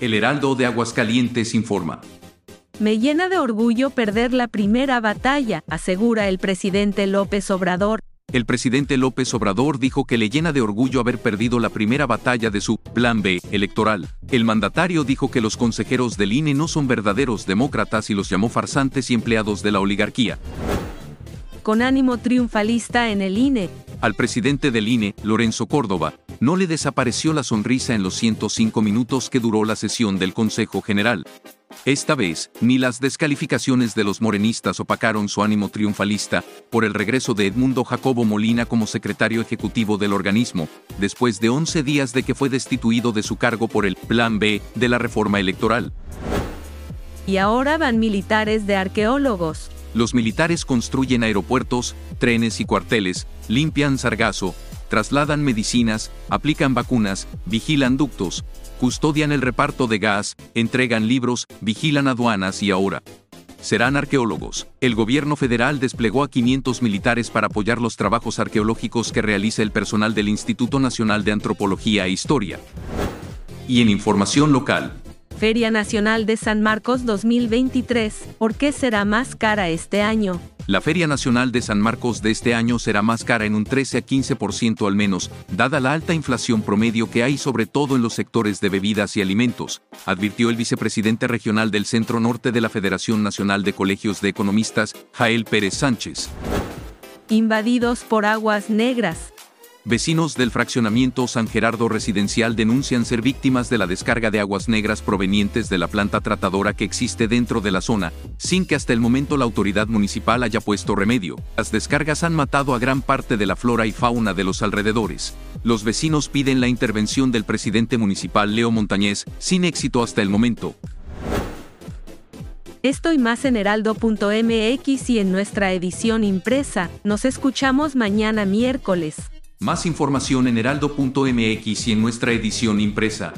El Heraldo de Aguascalientes informa. Me llena de orgullo perder la primera batalla, asegura el presidente López Obrador. El presidente López Obrador dijo que le llena de orgullo haber perdido la primera batalla de su Plan B electoral. El mandatario dijo que los consejeros del INE no son verdaderos demócratas y los llamó farsantes y empleados de la oligarquía. Con ánimo triunfalista en el INE. Al presidente del INE, Lorenzo Córdoba, no le desapareció la sonrisa en los 105 minutos que duró la sesión del Consejo General. Esta vez, ni las descalificaciones de los morenistas opacaron su ánimo triunfalista por el regreso de Edmundo Jacobo Molina como secretario ejecutivo del organismo, después de 11 días de que fue destituido de su cargo por el Plan B de la reforma electoral. Y ahora van militares de arqueólogos. Los militares construyen aeropuertos, trenes y cuarteles, limpian sargazo, trasladan medicinas, aplican vacunas, vigilan ductos, custodian el reparto de gas, entregan libros, vigilan aduanas y ahora serán arqueólogos. El gobierno federal desplegó a 500 militares para apoyar los trabajos arqueológicos que realiza el personal del Instituto Nacional de Antropología e Historia. Y en información local, Feria Nacional de San Marcos 2023. ¿Por qué será más cara este año? La Feria Nacional de San Marcos de este año será más cara en un 13 a 15% al menos, dada la alta inflación promedio que hay sobre todo en los sectores de bebidas y alimentos, advirtió el vicepresidente regional del Centro Norte de la Federación Nacional de Colegios de Economistas, Jael Pérez Sánchez. Invadidos por aguas negras. Vecinos del fraccionamiento San Gerardo Residencial denuncian ser víctimas de la descarga de aguas negras provenientes de la planta tratadora que existe dentro de la zona, sin que hasta el momento la autoridad municipal haya puesto remedio. Las descargas han matado a gran parte de la flora y fauna de los alrededores. Los vecinos piden la intervención del presidente municipal Leo Montañez, sin éxito hasta el momento. Estoy más en heraldo.mx y en nuestra edición impresa. Nos escuchamos mañana miércoles. Más información en heraldo.mx y en nuestra edición impresa.